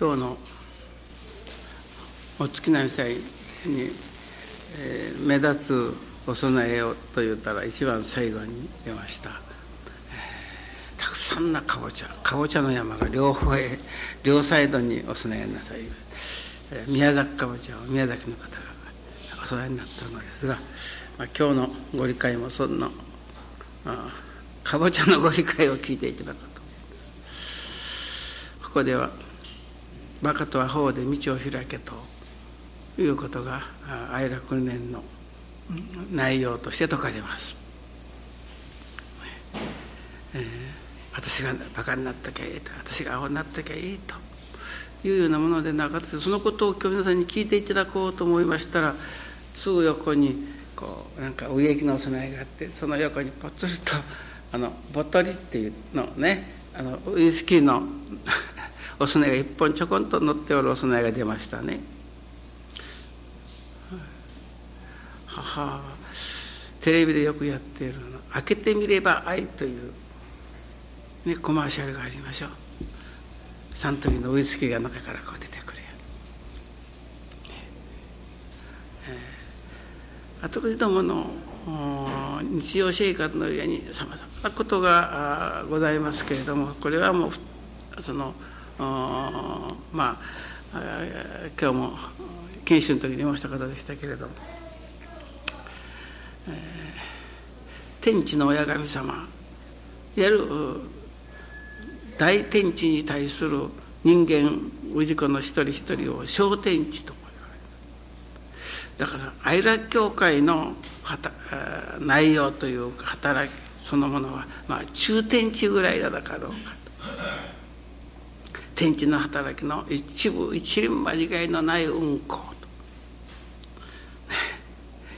今日のお月並み祭に、えー、目立つお供えをと言ったら一番最後に出ました、えー、たくさんなかぼちゃかぼちゃの山が両方へ両サイドにお供えなさい、えー、宮崎かぼちゃを宮崎の方がお供えになったのですが、まあ、今日のご理解もそんなかぼちゃのご理解を聞いていただくと。ここでは「バカとは法で道を開け」ということが愛楽年の内容として説かれます。えー、私がバカになったきゃいいと私が青になったきゃいいというようなものでなかったそのことを今日皆さんに聞いていただこうと思いましたらすぐ横にこうなんか植木の備えがあってその横にぽつりとあのボトリっていうのねあのウイスキーのお供えが一本ちょこんと乗っておるお供えが出ましたね。母テレビでよくやっているの「開けてみれば愛」という、ね、コマーシャルがありましょう。サントリーのウイスキーが中からこう出てくるやつ、えー、私どもの日常生活の上にさまざまなことがございますけれどもこれはもうそのまあ今日も研修の時に申した方でしたけれども、えー、天地の親神様いわゆる大天地に対する人間氏子の一人一人を小天地とだから愛楽教会の内容というか働きそのものは、まあ、中天地ぐらいだかろうかと。天地の働きの一部一輪間違いのない運行と、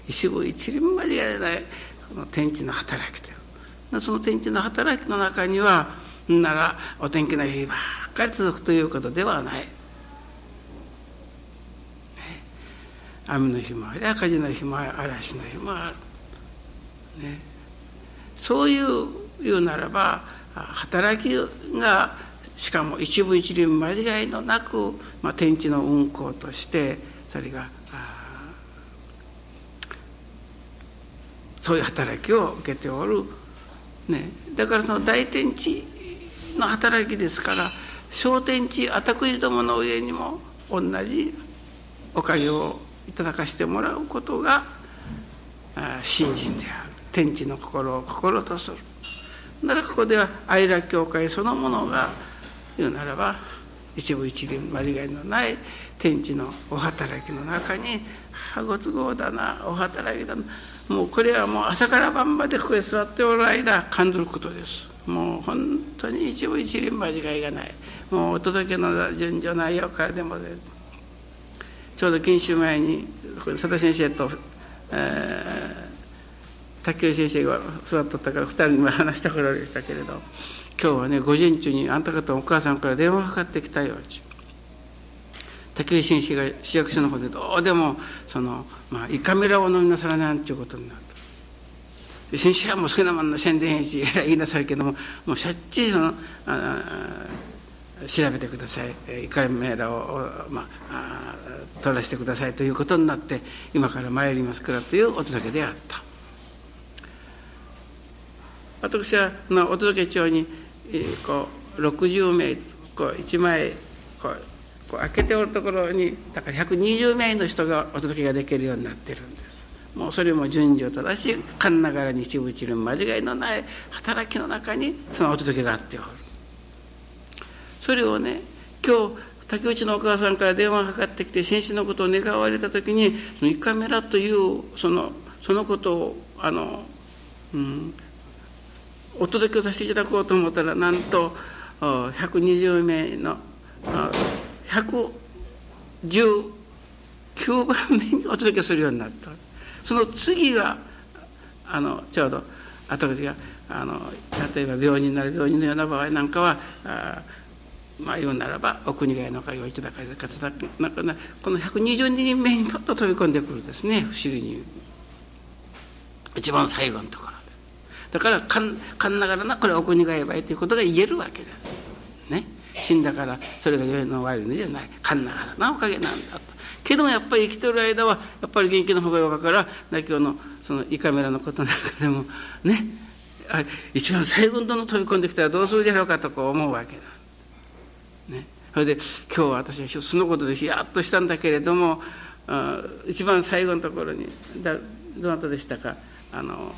一部一輪間違いのないこの天地の働きという。その天地の働きの中にはならお天気の日ばっかり続くということではない。雨の日もあり火事の日もあり嵐の日もある、ね、そういう言うならば働きがしかも一部一輪間違いのなく、まあ、天地の運行としてそれがそういう働きを受けておる、ね、だからその大天地の働きですから小天地私どもの上にも同じおかげをいただかしてもらうことが信心である。天地の心を心とする。ならここでは愛楽教会そのものが言うならば一部一輪間違いのない天地のお働きの中に「ご都合だなお働きだな」もうこれはもう朝から晩までここへ座っておる間感じることですもう本当に一部一輪間違いがない。もうお届けの順序内容からでもちょうど研修前に佐田先生と、えー、卓球先生が座っとったから2人にも話した頃でしたけれど今日はね午前中にあんた方お母さんから電話かかってきたよ。竹内紳士が市役所の方でどうでもその、まあ、胃カメラを飲みなさらないっていうことになる先生はもう好きなもんの宣伝編集言いなさるけどももうしゃっちりそのあ調べてください。胃カメラを、まあ、取らせてくださいということになって今から参りますからというお届けであった。私はお届け帳にこう60名こう1枚こうこう開けておるところにだから120名の人がお届けができるようになってるんです。もうそれも順序正しいかんながらに一部一輪間違いのない働きの中にそのお届けがあっておる。それをね今日竹内のお母さんから電話がかかってきて先生のことを願われた時に「イカメラ」というそのそのことをあの、うん、お届けさせていただこうと思ったらなんと120名の119番目にお届けするようになった。その次があのちょうど私があの例えば病人なら病人のような場合なんかはあまあ言うならばお国外の会をいただかれる方だなんかこの120人目にパッと飛び込んでくるですね不思議に。一番最後のところ。だからかんかんながらなこれはお国がやばいということが言えるわけです。ね。死んだからそれが世の終わりのじゃない神ながらなおかげなんだとけどもやっぱり生きてる間はやっぱり元気の方がよかから今日のその胃カメラのことなんかでもねあれ一番最後の飛び込んできたらどうするじゃろうかとこう思うわけだ。ね、それで今日私はそのことでヒヤッとしたんだけれども一番最後のところにだどなたでしたか？あの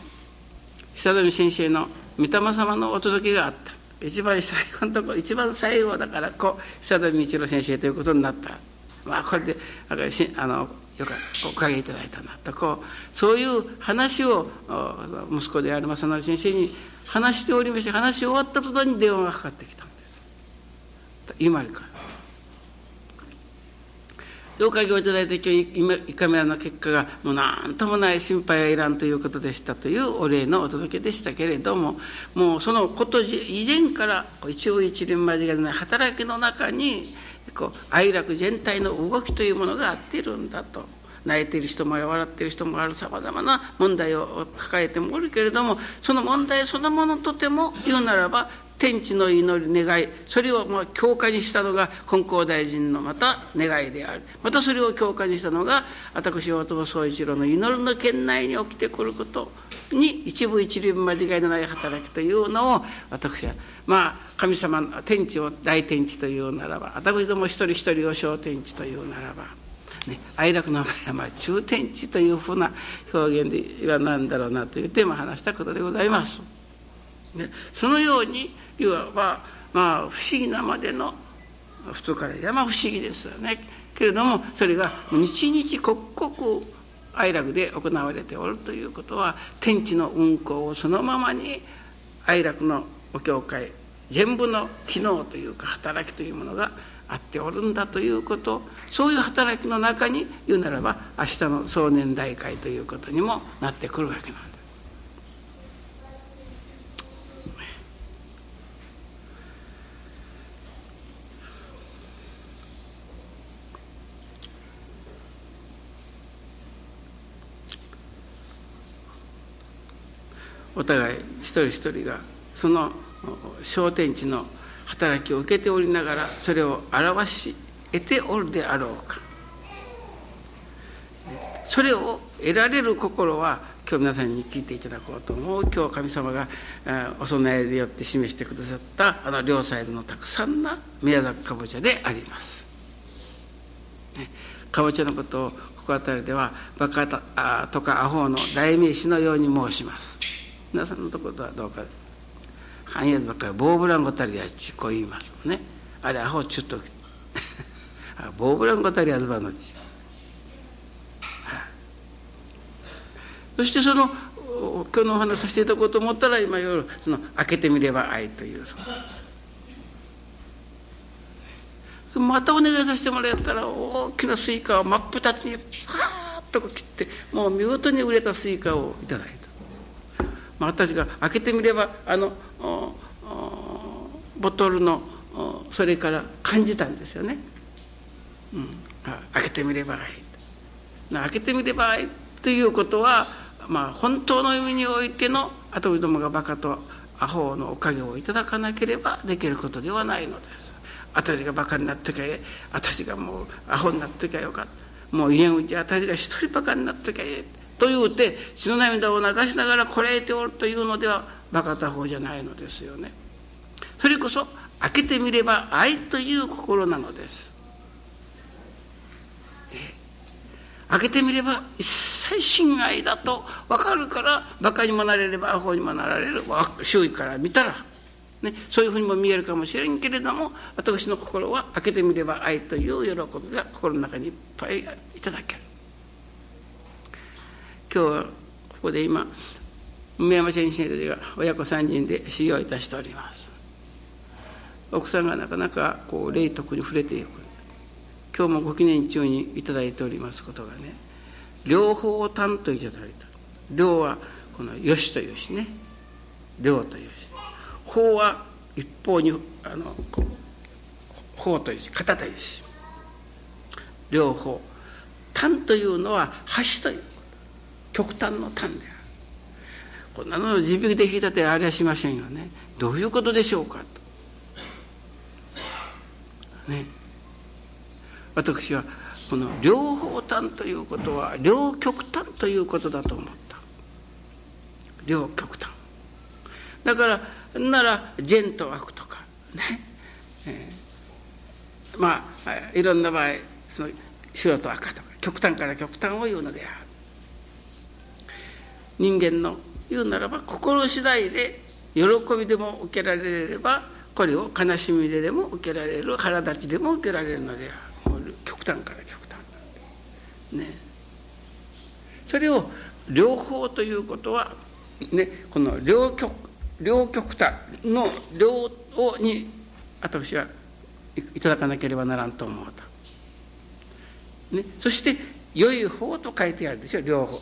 久富先生の御霊様のお届けがあった。一番最後のとこ一番最後だからこう久富道郎先生ということになった。まあこれであのよかおかげいただいたなと。こうそういう話を息子である正則先生に話しておりまして話し終わった途端に電話がかかってきたんです。今か。らおかげをいただいて今日胃カメラの結果がもう何ともない心配はいらんということでしたというお礼のお届けでしたけれどももうそのこと以前から一応一輪間違いない働きの中にこう愛楽全体の動きというものがあっているんだと。泣いている人も笑っている人もあるさまざまな問題を抱えてもおるけれどもその問題そのものとても言うならば天地の祈り願いそれをまあ強化にしたのが金光大臣のまた願いであるまたそれを強化にしたのが私大友宗一郎の祈りの圏内に起きてくることに一部一輪間違いのない働きというのを私はまあ神様の天地を大天地というならば私ども一人一人を小天地というならば。ね、哀楽の場合はま中天地というふうな表現では何だろうなというテーマを話したことでございます。ね、そのようにいわばまあ不思議なまでの普通から山不思議ですよねけれどもそれが日々刻々哀楽で行われておるということは天地の運行をそのままに哀楽のお教会全部の機能というか働きというものがあっておるんだということそういう働きの中に言うならば明日の壮年大会ということにもなってくるわけなんです。お互い一人一人がその昇天地の働きを受けておりながらそれを表し得ておるであろうかそれを得られる心は今日皆さんに聞いていただこうと思う今日神様がお供えでよって示してくださったあの両サイドのたくさんな宮崎かぼちゃであります。かぼちゃのことをここ辺りではバカとかアホの代名詞のように申します。皆さんのところはどうか。半夜ばっかりボーブランゴタリアちこう言いますもんね。あれアホちょっと ボーブランゴタリアズバのち。そしてその今日のお話させていただこうと思ったら今夜その開けてみれば愛というまたお願いさせてもらったら大きなスイカを真っ二つにパーッと切ってもう見事に売れたスイカをいただいた。まあ、私が開けてみればあのボトルのそれから感じたんですよね。うん、開けてみればい。い開けてみればいいということは、まあ、本当の意味においての後どもがバカとアホのおかげをいただかなければできることではないのです。私がバカになっときゃ私がもうアホになっときゃよかった。もう家うち私が一人バカになっときゃええ。というて血の涙を流しながらこらえておるというのではバカた方じゃないのですよね。それこそ開けてみれば愛という心なのです。開けてみれば一切真愛だと分かるからバカにもなれればアホにもなられる周囲から見たら、ね、そういうふうにも見えるかもしれんけれども私の心は開けてみれば愛という喜びが心の中にいっぱいいただける。今日はここで今梅山先生たちが親子3人で修行いたしております。奥さんがなかなかこう霊徳に触れていく。今日もご記念中に頂いておりますことがね両方担といただいた。両はこの「よし」というしね「両」というし。法は一方にあの法というし型というし。両方単というのは橋という。極端の端であるこんなの自力で引いたってありゃしませんよね。どういうことでしょうかと。ね。私はこの両方端ということは両極端ということだと思った。両極端。だからなら善と悪とかね、えー、まあいろんな場合その白と赤とか極端から極端を言うのである。人間の言うならば心次第で喜びでも受けられればこれを悲しみででも受けられる腹立ちでも受けられる。のである極端から極端ね。それを両方ということはねこの両極両極端の両をに私はいただかなければならんと思うと、ね、そして良い方と書いてあるでしょ両方、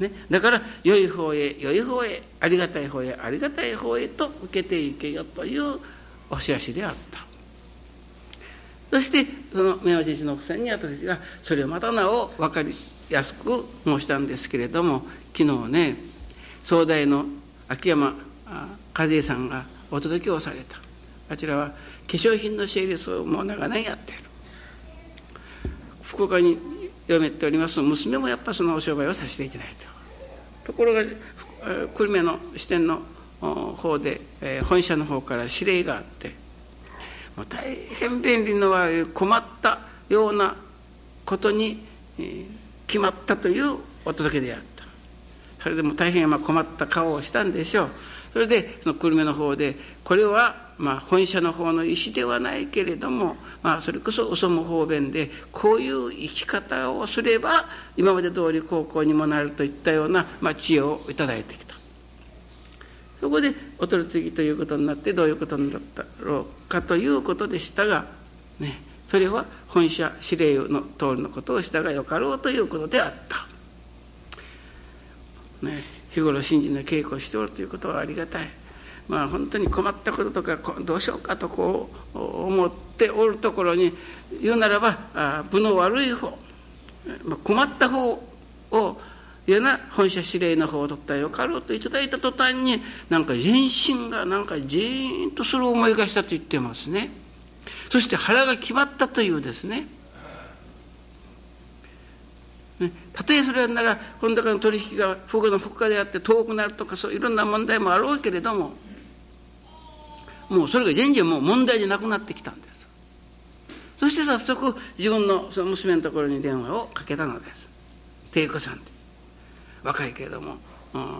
ね、だから良い方へ良い方へありがたい方へありがたい方へと受けていけよというお知らしであった。そしてその明和先生の奥さんに私がそれをまたなお分かりやすく申したんですけれども昨日ね総大の秋山和江さんがお届けをされた。あちらは化粧品の整列をもう長年やっている。福岡に嫁っております娘もやっぱそのお商売をさせていただいてところが久留米の支店の方で、えー、本社の方から指令があってもう大変便利のは困ったようなことに、えー、決まったというお届けであった。それでも大変まあ困った顔をしたんでしょう。それでその久留米の方でこれはまあ本社の方の意思ではないけれども、まあ、それこそ嘘も方便でこういう生き方をすれば今まで通り高校にもなるといったような、まあ、知恵を頂いてきたそこでお取り次ぎということになってどういうことになったろうかということでしたがねそれは本社指令の通りのことをしたがよかろうということであった。ね日頃信心の稽古をしておるということはありがたい。まあ本当に困ったこととかどうしようかとこう思っておるところに言うならば部の悪い方困った方を言うなら本社指令の方を取ったらよかろうといただいた途端になんか全身がなんかジーンとそれを思い出したと言ってますね。そして腹が決まったというですね、たとえそれならこの中の取引が福岡の福岡であって遠くなるとかそういろんな問題もあろうけれどももうそれが全然もう問題じゃなくなってきたんです。そして早速自分のその娘のところに電話をかけたのです。帝子さんって若いけれどもうんなん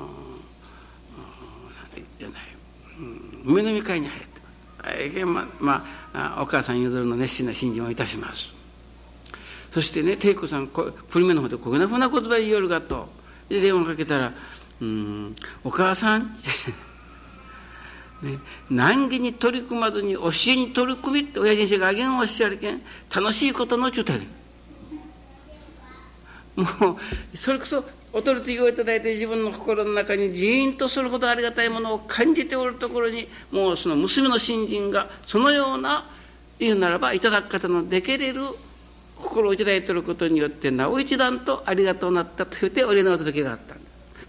て言うない、うん、梅の見会に入って。ますままあお母さん譲るの熱心な信心をいたします。そしてね恵子さん久留米の方でこんなふうな言葉言いよるがと。で電話かけたら「うんお母さん」ね、難儀に取り組まずに教えに取り組みって親父先生があげんおっしゃるけん。楽しいことのちゅうたげんもうそれこそお取り次ぎをいただいて自分の心の中にジーンとするほどありがたいものを感じておるところにもうその娘の新人がそのような言うならばいただく方のできれる心をいただいていることによってなお一段とありがとうなったと言ってお礼のお届けがあった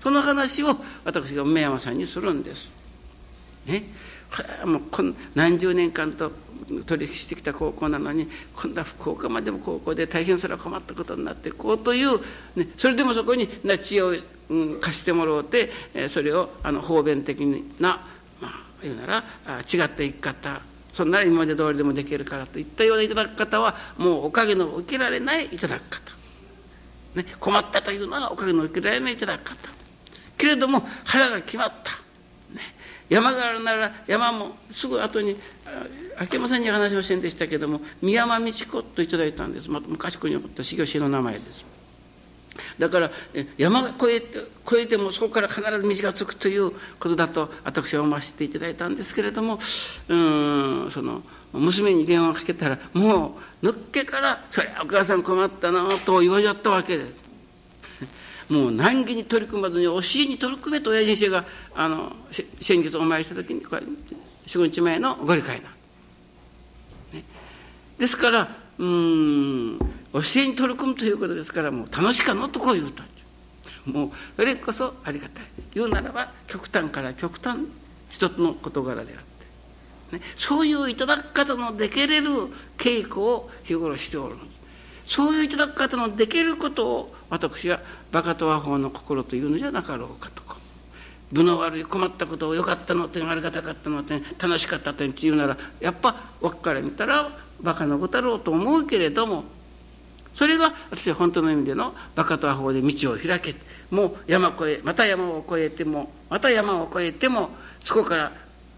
その話を私が梅山さんにするんです。ね、これはもうこん何十年間と取引してきた高校なのに今度は福岡までも高校で大変それは困ったことになってこうという、ね、それでもそこにな知恵を、うん、貸してもらうてそれをあの方便的な、まあ、言うなら違った生き方そんなら今まで通りでもできるからといったようないただき方はもうおかげの受けられないいただき方、ね、困ったというのはおかげの受けられないいただき方。けれども腹が決まった、山があるなら山もすぐ後に秋山さんに話をせんでしたけども宮山道子といただいたんです、ま、昔ここに起こった修行師の名前ですだから山が越えて越えてもそこから必ず道がつくということだと私は思わせていただいたんですけれどもうんその娘に電話をかけたらもう抜っけから「そりゃお母さん困ったな」と言われちゃったわけです。もう難儀に取り組まずに教えに取り組めと親父先生があの先日お参りした時に45日前のご理解な、ね、ですからうん教えに取り組むということですからもう楽しかのとこう言うと。もうそれこそありがたい。言うならば極端から極端一つの事柄であって。ね、そういういただく方のできれる稽古を日頃しておるそういういただく方のできることを私はバカと和法の心というのじゃなかろうかとか分の悪い困ったことをよかったの点ありがたかったの点楽しかった点っていうならやっぱ枠から見たらバカなことだろうと思うけれどもそれが私は本当の意味でのバカと和法で道を開けもう山越えまた山を越えてもまた山を越えてもそこから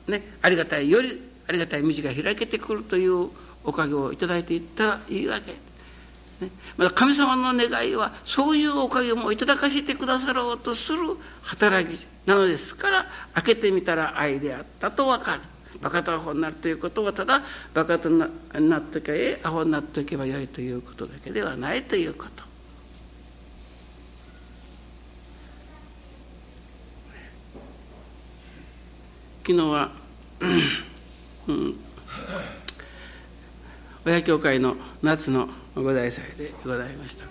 ねありがたいよりありがたい道が開けてくるというおかげを頂いていったらいいわけ。また神様の願いはそういうおかげもいただかせてくださろうとする働きなのですから開けてみたら愛であったと分かるバカとアホになるということはただバカとななっとけばえアホになっておけばよいということだけではないということ。昨日は、うん、親教会の夏の五大祭でございました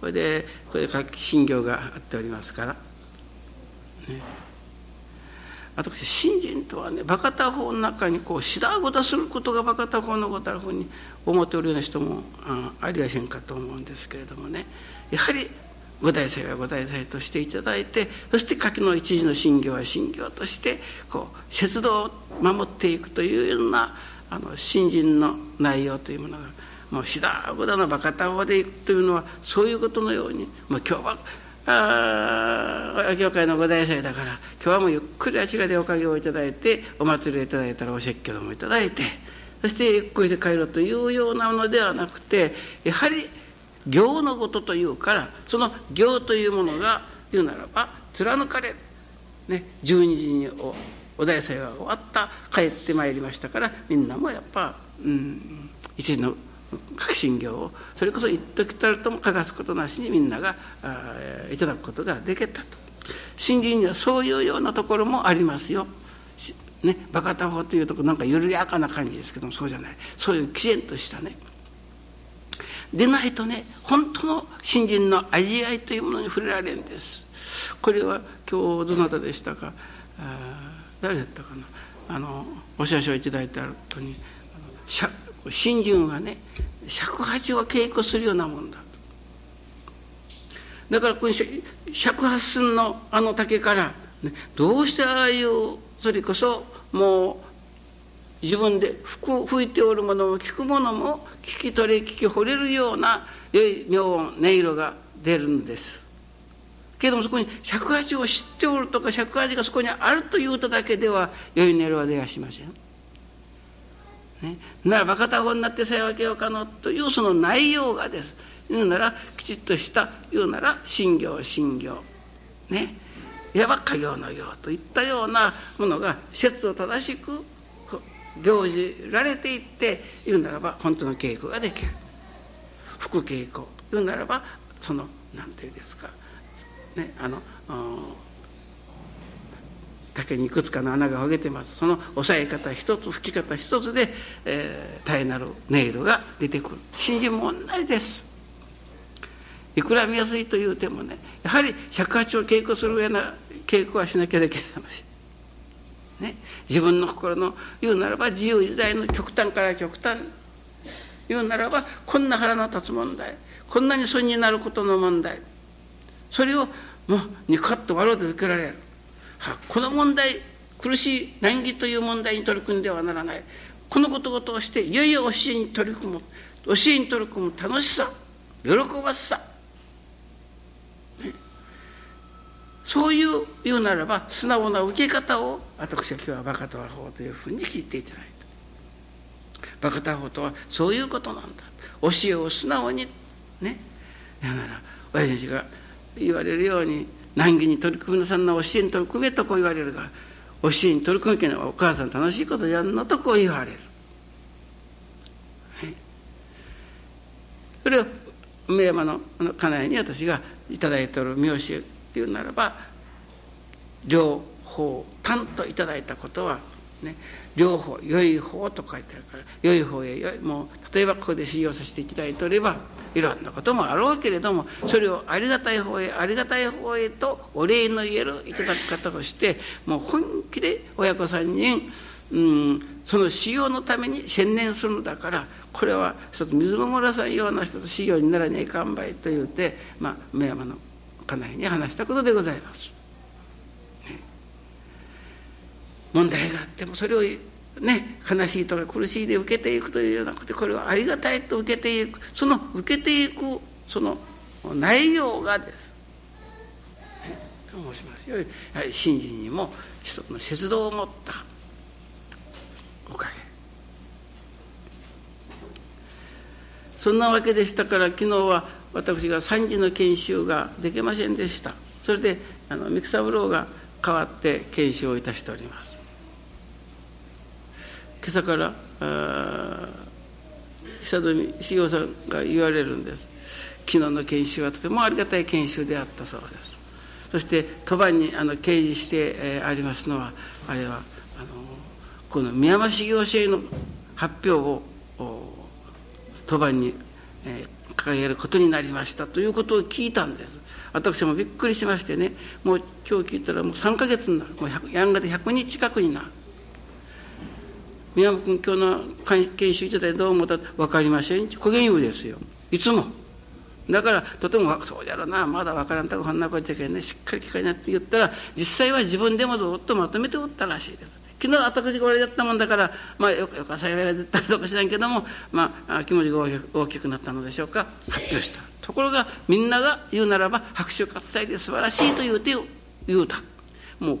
これでこれ各信行があっておりますから、ね、私信心とはねバカタ法の中にこうしだごとすることがバカタ法のことあるふうに思っておるような人もあありはせんかと思うんですけれどもね。やはり五大祭は五大祭としていただいてそして柿の一時の信行は信行としてこう節度を守っていくというようなあの信心の内容というものがもうシダゴダのバカタ法でいくというのはそういうことのように、まあ、今日はあ教会の五大祭だから今日はもうゆっくりあちらでおかげをいただいてお祭りをいただいたらお説教もいただいてそしてゆっくりで帰ろうというようなのではなくてやはり行のことというからその行というものが言うならば貫かれる、ね、12時にお大祭は終わった帰ってまいりましたからみんなもやっぱ、うん、一時の革新業をそれこそ一時たるとも欠かすことなしにみんながいただくことができたと。新人にはそういうようなところもありますよ。ね、バカタ法というとこなんか緩やかな感じですけどもそうじゃない。そういうきちんとしたね。でないとね本当の新人の味わいというものに触れられるんです。これは今日どなたでしたか？あ誰だったかな？あのお写真をいただいた後に新人はね尺八を稽古するようなもんだだからこの尺八寸のあの竹から、ね、どうしてああいうそれこそもう自分で吹いておるものも聞くものも聞き取れ聞き惚れるような良い妙音音色が出るんです。けれどもそこに尺八を知っておるとか尺八がそこにあるというとだけでは良い音色は出やしません。ね、ならば片方になってさえ分けようかのというその内容がです。言うならきちっとした言うなら信行信行。ね。いわば家業の行といったようなものが説を正しく行じられていって言うならば本当の稽古ができる。副稽古。言うならばその何て言うんですか。ねあの竹にいくつかの穴が開けてます。その押さえ方一つ吹き方一つで、えー、絶えなる音色が出てくる。信心も同じです。いくら見やすいというてもねやはり尺八を稽古するような稽古はしなきゃできませんね、自分の心の言うならば自由自在の極端から極端。言うならばこんな腹の立つ問題こんなに損になることの問題。それをもうニコッと笑うて受けられるこの問題苦しい難儀という問題に取り組んではならない。このことを通していよいよ教えに取り組む。教えに取り組む楽しさ喜ばしさ、ね、そういう言うならば素直な受け方を私は今日はバカとは法というふうに聞いていただいた。バカとは法とはそういうことなんだ。教えを素直にね。だから親父が言われるように難儀に取り組みなさんな教えに取り組めとこう言われるが教えに取り組むけのはお母さん楽しいことやるのとこう言われる、はい、それを梅山の家内に私が頂いておる名詞っていうならば両方担と頂いたことはね両方良い方と書いてあるから良い方へ良いもう例えばここで修行させていただいておればいろんなこともあろうけれどもそれをありがたい方へありがたい方へとお礼の言えるいただき方をしてもう本気で親子3人うんその修行のために専念するのだからこれは一つ水村さんような人と修行にならねえかんばいと言うて、まあ、目山の家内に話したことでございます。ね、問題があってもそれをね、悲しいとか苦しいで受けていくというようなことこれはありがたいと受けていくその受けていくその内容がです、ね、と申します。よやはり信心にも一つの節度を持ったおかげ。そんなわけでしたから昨日は私が3時の研修ができませんでした。それであの三草三郎が代わって研修をいたしております。朝から久富茂雄さんが言われるんです。昨日の研修はとてもありがたい研修であったそうです。そして鳥羽にあの掲示して、えー、ありますのはあれはあのこの宮山修行生の発表を鳥羽に、えー、掲げることになりました。ということを聞いたんです。私もびっくりしましてね。もう今日聞いたらもう3か月になる。もうやんがで100日近くになる。宮本君今日の研修いただいてどう思った？分かりません。小言言うですよ。いつも。だからとてもそうじゃろうな。まだ分からんとここんなことじゃけんね。しっかり聞かになって言ったら実際は自分でもずっとまとめておったらしいです。昨日私が俺やったもんだからまあよよか幸いが出たどうか知らんけどもまあ気持ちが大きくなったのでしょうか。発表した。ところがみんなが言うならば拍手喝采で素晴らしいと言うて言うた。もう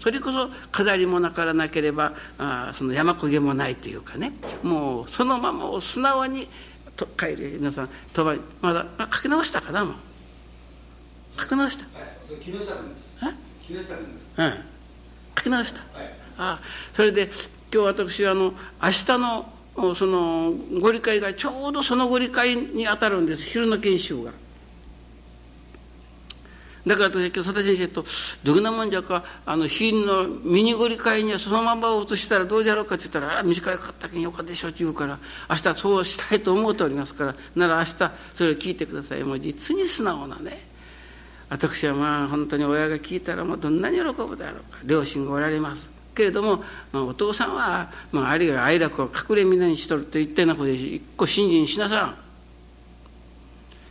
それこそ飾りもなからなければあその山焦げもないというかね。もうそのまま素直にと帰り皆さん鳥羽まだ書き直したかなもう。書き直した、はい、それ木下君です。木下君です。うん。書き直した、はい、あそれで今日私はあの明日のそのご理解がちょうどそのご理解に当たるんです。昼の研修が。だから今日佐田先生と「どんなもんじゃかあの品のミニゴリ会にはそのまま移したらどうじゃろうか」って言ったら「あら短かったけんよかでしょ」って言うから明日そうしたいと思っておりますからなら明日それを聞いてください。もう実に素直なね。私はまあ本当に親が聞いたらもうどんなに喜ぶであろうか。両親がおられます。けれども、まあ、お父さんは、まあ、あるいは愛楽を隠れみなにしとると言ってなことで一個信心しなさらん。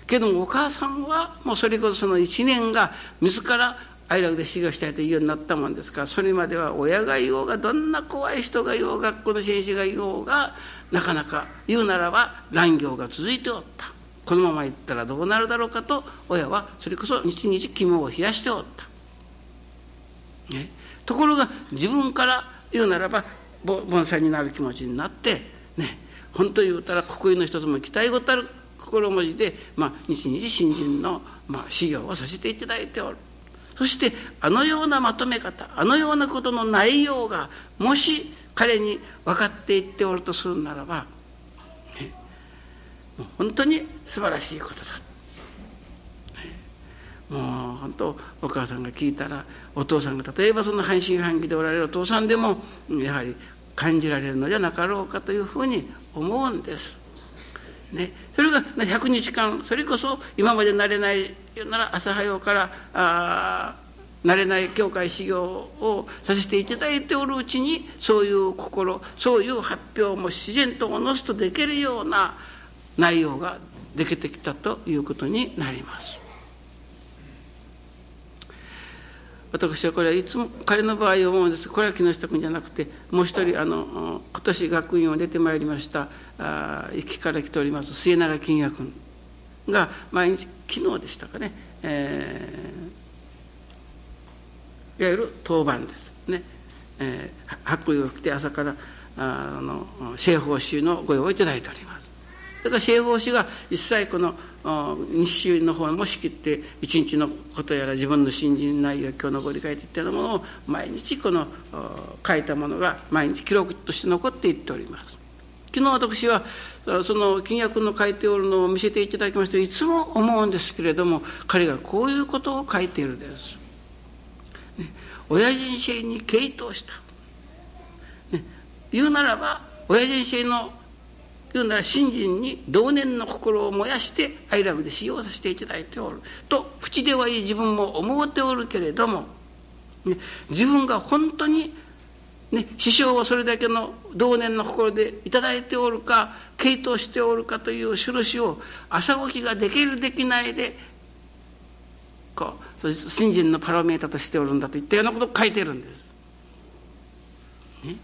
けどもお母さんはもうそれこそその1年が自ら愛楽で修行したいというようになったもんですからそれまでは親が言おうがどんな怖い人が言おう学校の先生が言おうがなかなか言うならば乱行が続いておった。このままいったらどうなるだろうかと親はそれこそ日々肝を冷やしておった、ね、ところが自分から言うならば盆栽になる気持ちになってね。本当言うたら国有の一つも期待ごたる。心文字で、まあ、日々新人の、まあ、修行をさせていただいておるそしてあのようなまとめ方あのようなことの内容がもし彼に分かっていっておるとするならば、ね、もう本当に素晴らしいことだ。もう本当お母さんが聞いたらお父さんが例えばその半信半疑でおられるお父さんでもやはり感じられるのじゃなかろうかというふうに思うんです。ね、それが100日間それこそ今まで慣れないなら朝早うからあ慣れない教会修行をさせていただいておるうちにそういう心そういう発表も自然とおのすとできるような内容ができてきたということになります。私はこれはいつも彼の場合思うんです。これは木下君じゃなくてもう一人あの今年学院を出てまいりましたあ行きから来ております末永金也君が毎日昨日でしたかね、えー、いわゆる当番ですね、えー、白衣を着て朝からあの西方宗のご用をいただいております。だから西方師が一切この日誌の方も仕切って一日のことやら自分の信心内容今日のご理解といったようなものを毎日この書いたものが毎日記録として残っていっております。昨日私はその金約の書いておるのを見せていただきましていつも思うんですけれども彼がこういうことを書いているです、ね、親人生に傾倒した、ね、言うならば親人生の言うなら信心に同年の心を燃やしてアイラブで使用させていただいておると口ではいい自分も思うておるけれども、ね、自分が本当にね、師匠をそれだけの同年の心で頂いておるか傾倒しておるかという印を朝起きができるできないでこう信心のパラメータとしておるんだといったようなことを書いてるんです。ね、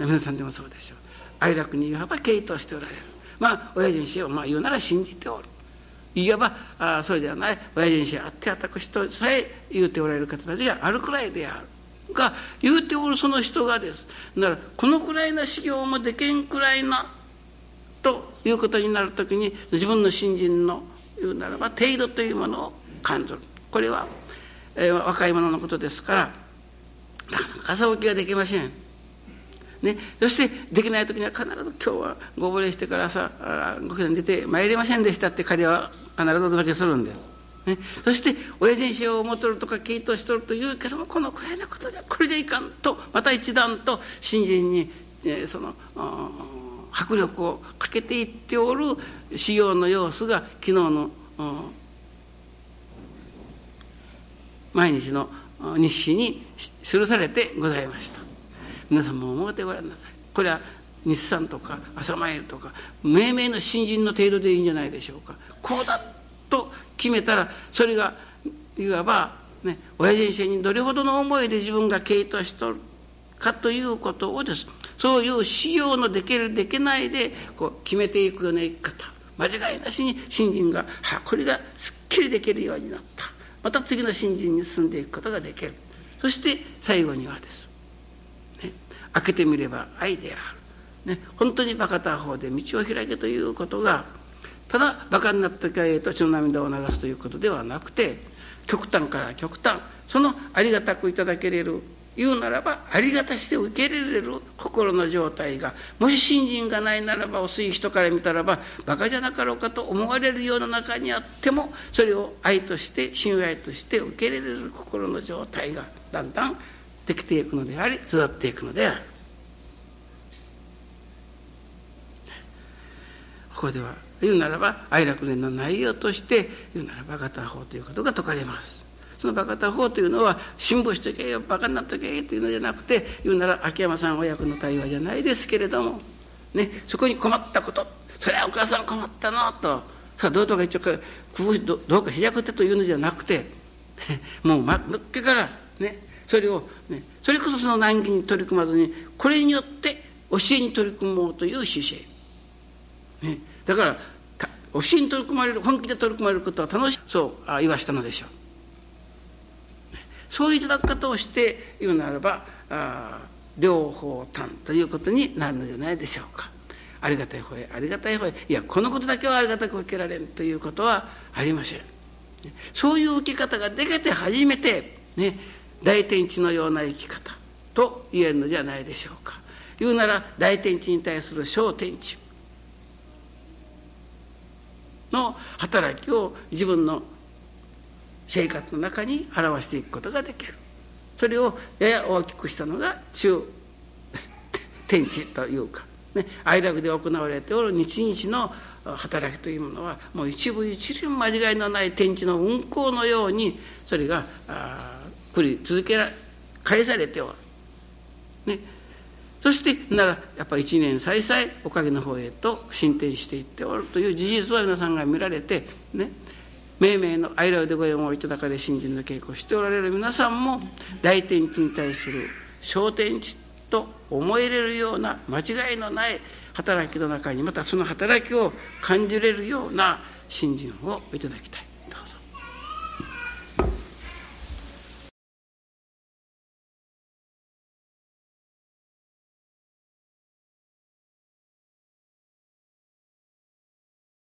皆さんでもそうでしょう。哀楽にいわば傾倒しておられる。まあ親父にしよう、まあ、言うなら信じておる。いわばあそうではない親父にしあって私とさえ言うておられる方たちがあるくらいである。が言うておるその人がですだからこのくらいの修行もできんくらいなということになる時に自分の信心の言うならば程度というものを感じるこれは、えー、若い者のことですからなかなか朝起きができません。ね、そしてできない時には必ず今日はご無礼してから朝ご祈祷に出て参りませんでしたって彼は必ずお届けするんです。ね、そして親父にを思っとるとか傾倒しとるというけどもこのくらいのことじゃこれじゃいかんとまた一段と新人に、えー、その迫力をかけていっておる修行の様子が昨日の毎日の日誌に記されてございました。皆さんも思ってごらんなさい。これは日産とか朝参りとか命名の新人の程度でいいんじゃないでしょうか。こうだと決めたらそれがいわばね親人生にどれほどの思いで自分が傾倒しとるかということをです。そういう使用のできるできないでこう決めていくような生き方。間違いなしに新人がはこれがすっきりできるようになった。また次の新人に進んでいくことができる。そして最後にはです、開けてみれば愛である、ね、本当にバカ他方で道を開けということがただバカになった時はええと血の涙を流すということではなくて極端から極端そのありがたくいただけれる言うならばありがたして受け入れる心の状態がもし信心がないならば薄い人から見たらばバカじゃなかろうかと思われるような中にあってもそれを愛として親愛として受け入れる心の状態がだんだんできていくのであり育っていくのである。ここでは言うならば愛楽伝の内容として言うならばバカ他法ということが説かれますそのバカ他法というのは辛抱しとけよバカになっとけというのじゃなくて言うなら秋山さん親子の対話じゃないですけれども、ね、そこに困ったことそれはお母さん困ったのとさあどうとか一応工夫どどうか開くてというのじゃなくてもうまっけからねそれを、ね、それこそその難儀に取り組まずにこれによって教えに取り組もうという姿勢、ね、だから教えに取り組まれる本気で取り組まれることは楽しい。そう言わしたのでしょう。そういういただき方をして言うならばあ両方単ということになるのではないでしょうか。ありがたい方へありがたい方へ。いやこのことだけはありがたく受けられんということはありません。そういう受け方ができて初めてね。大天地のような生き方と言えるのではないでしょうか。言うなら大天地に対する小天地の働きを自分の生活の中に表していくことができる。それをやや大きくしたのが中天地というか、ね、愛楽で行われておる日々の働きというものはもう一部一輪間違いのない天地の運行のようにそれがあ繰り続けら返されておる。ね、そしてならやっぱ一年再々おかげの方へと進展していっておるという事実を皆さんが見られてね命名の愛楽でご縁をいただかれ新人の稽古をしておられる皆さんも大天地に対する小天地と思えれるような間違いのない働きの中にまたその働きを感じれるような新人をいただきたい。